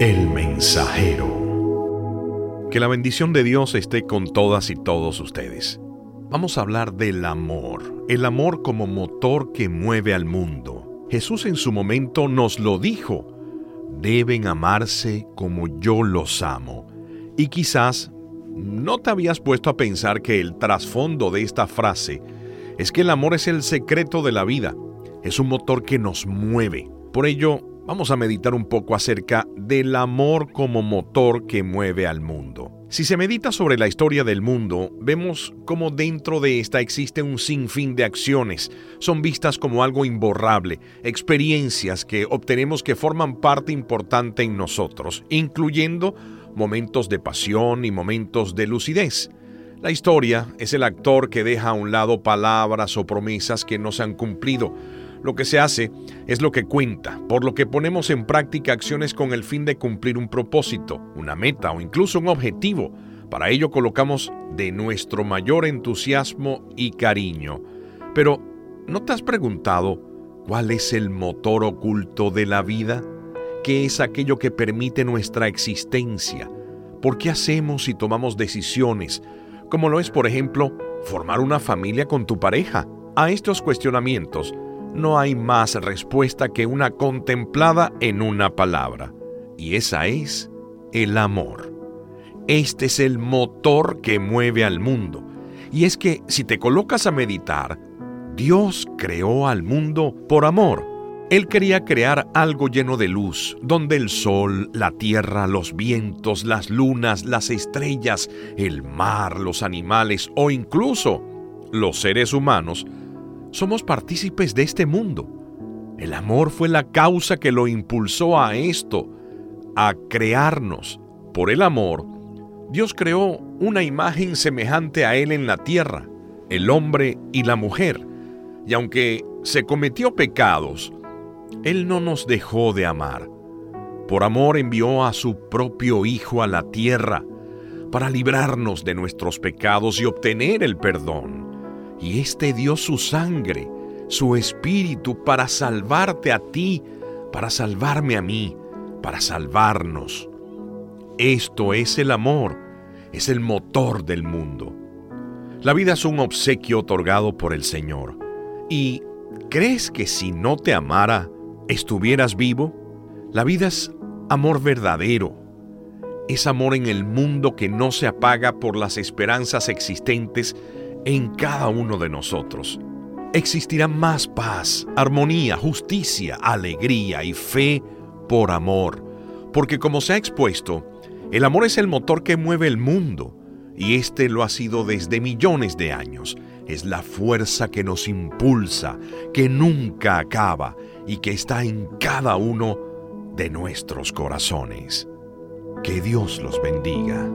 El mensajero. Que la bendición de Dios esté con todas y todos ustedes. Vamos a hablar del amor, el amor como motor que mueve al mundo. Jesús en su momento nos lo dijo, deben amarse como yo los amo. Y quizás no te habías puesto a pensar que el trasfondo de esta frase es que el amor es el secreto de la vida, es un motor que nos mueve. Por ello, vamos a meditar un poco acerca del amor como motor que mueve al mundo. Si se medita sobre la historia del mundo, vemos cómo dentro de esta existe un sinfín de acciones. Son vistas como algo imborrable, experiencias que obtenemos que forman parte importante en nosotros, incluyendo momentos de pasión y momentos de lucidez. La historia es el actor que deja a un lado palabras o promesas que no se han cumplido, lo que se hace es lo que cuenta, por lo que ponemos en práctica acciones con el fin de cumplir un propósito, una meta o incluso un objetivo. Para ello colocamos de nuestro mayor entusiasmo y cariño. Pero, ¿no te has preguntado cuál es el motor oculto de la vida? ¿Qué es aquello que permite nuestra existencia? ¿Por qué hacemos y tomamos decisiones? Como lo es, por ejemplo, formar una familia con tu pareja. A estos cuestionamientos no hay más respuesta que una contemplada en una palabra, y esa es el amor. Este es el motor que mueve al mundo. Y es que si te colocas a meditar, Dios creó al mundo por amor. Él quería crear algo lleno de luz, donde el sol, la tierra, los vientos, las lunas, las estrellas, el mar, los animales o incluso los seres humanos somos partícipes de este mundo. El amor fue la causa que lo impulsó a esto, a crearnos. Por el amor, Dios creó una imagen semejante a Él en la tierra, el hombre y la mujer. Y aunque se cometió pecados, Él no nos dejó de amar. Por amor envió a su propio Hijo a la tierra para librarnos de nuestros pecados y obtener el perdón y éste dio su sangre, su espíritu para salvarte a ti, para salvarme a mí, para salvarnos. Esto es el amor, es el motor del mundo. La vida es un obsequio otorgado por el Señor. ¿Y crees que si no te amara, estuvieras vivo? La vida es amor verdadero. Es amor en el mundo que no se apaga por las esperanzas existentes en cada uno de nosotros. Existirá más paz, armonía, justicia, alegría y fe por amor. Porque como se ha expuesto, el amor es el motor que mueve el mundo, y este lo ha sido desde millones de años. Es la fuerza que nos impulsa, que nunca acaba y que está en cada uno de nuestros corazones. Que Dios los bendiga.